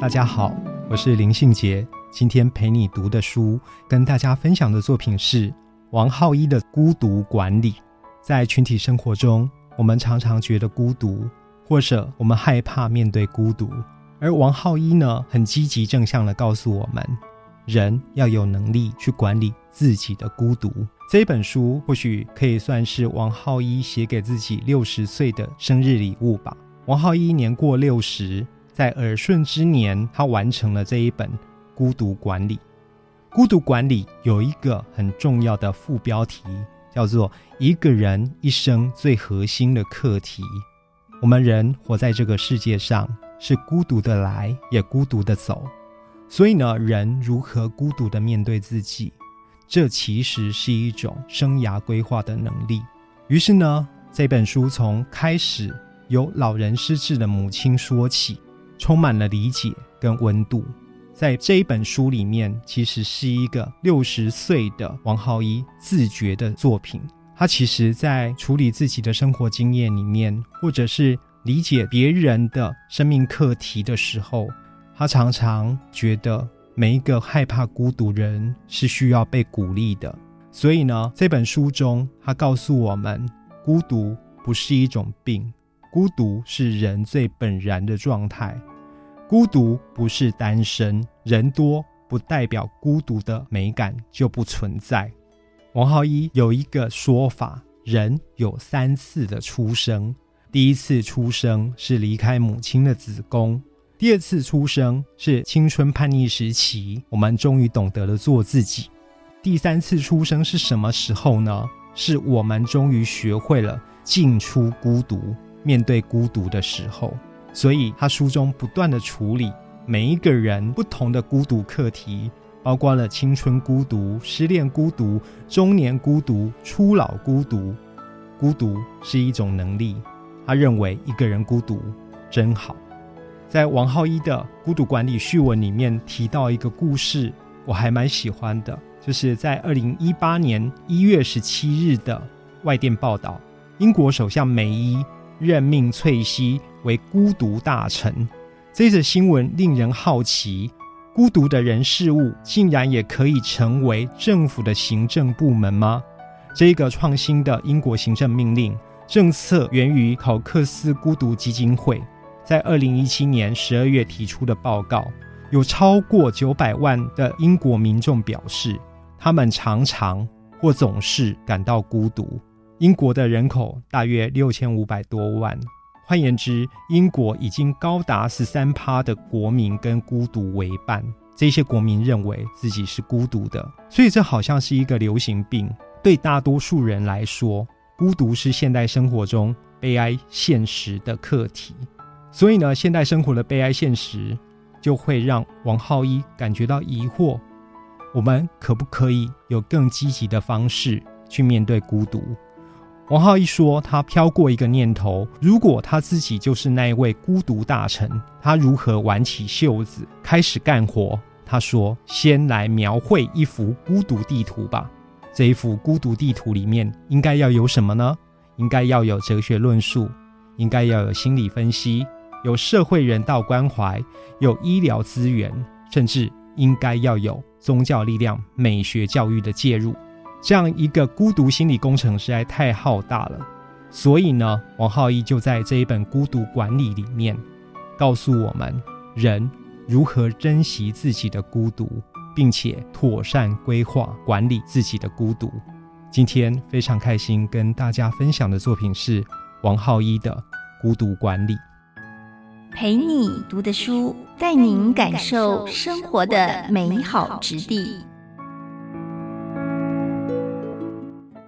大家好，我是林信杰。今天陪你读的书，跟大家分享的作品是王浩一的《孤独管理》。在群体生活中，我们常常觉得孤独，或者我们害怕面对孤独。而王浩一呢，很积极正向的告诉我们，人要有能力去管理自己的孤独。这本书或许可以算是王浩一写给自己六十岁的生日礼物吧。王浩一年过六十。在耳顺之年，他完成了这一本《孤独管理》。《孤独管理》有一个很重要的副标题，叫做“一个人一生最核心的课题”。我们人活在这个世界上，是孤独的来，也孤独的走。所以呢，人如何孤独的面对自己，这其实是一种生涯规划的能力。于是呢，这本书从开始由老人失智的母亲说起。充满了理解跟温度，在这一本书里面，其实是一个六十岁的王浩一自觉的作品。他其实，在处理自己的生活经验里面，或者是理解别人的生命课题的时候，他常常觉得每一个害怕孤独人是需要被鼓励的。所以呢，这本书中，他告诉我们，孤独不是一种病，孤独是人最本然的状态。孤独不是单身，人多不代表孤独的美感就不存在。王浩一有一个说法：人有三次的出生，第一次出生是离开母亲的子宫，第二次出生是青春叛逆时期，我们终于懂得了做自己，第三次出生是什么时候呢？是我们终于学会了进出孤独，面对孤独的时候。所以，他书中不断的处理每一个人不同的孤独课题，包括了青春孤独、失恋孤独、中年孤独、初老孤独。孤独是一种能力，他认为一个人孤独真好。在王浩一的《孤独管理》序文里面提到一个故事，我还蛮喜欢的，就是在二零一八年一月十七日的外电报道，英国首相梅伊任命翠西。为孤独大臣，这则新闻令人好奇：孤独的人事物竟然也可以成为政府的行政部门吗？这个创新的英国行政命令政策源于考克斯孤独基金会，在二零一七年十二月提出的报告，有超过九百万的英国民众表示，他们常常或总是感到孤独。英国的人口大约六千五百多万。换言之，英国已经高达十三趴的国民跟孤独为伴。这些国民认为自己是孤独的，所以这好像是一个流行病。对大多数人来说，孤独是现代生活中悲哀现实的课题。所以呢，现代生活的悲哀现实就会让王浩一感觉到疑惑：我们可不可以有更积极的方式去面对孤独？王浩一说，他飘过一个念头：如果他自己就是那一位孤独大臣，他如何挽起袖子开始干活？他说：“先来描绘一幅孤独地图吧。这一幅孤独地图里面应该要有什么呢？应该要有哲学论述，应该要有心理分析，有社会人道关怀，有医疗资源，甚至应该要有宗教力量、美学教育的介入。”这样一个孤独心理工程实在太浩大了，所以呢，王浩一就在这一本《孤独管理》里面，告诉我们人如何珍惜自己的孤独，并且妥善规划管理自己的孤独。今天非常开心跟大家分享的作品是王浩一的《孤独管理》，陪你读的书，带您感受生活的美好之地。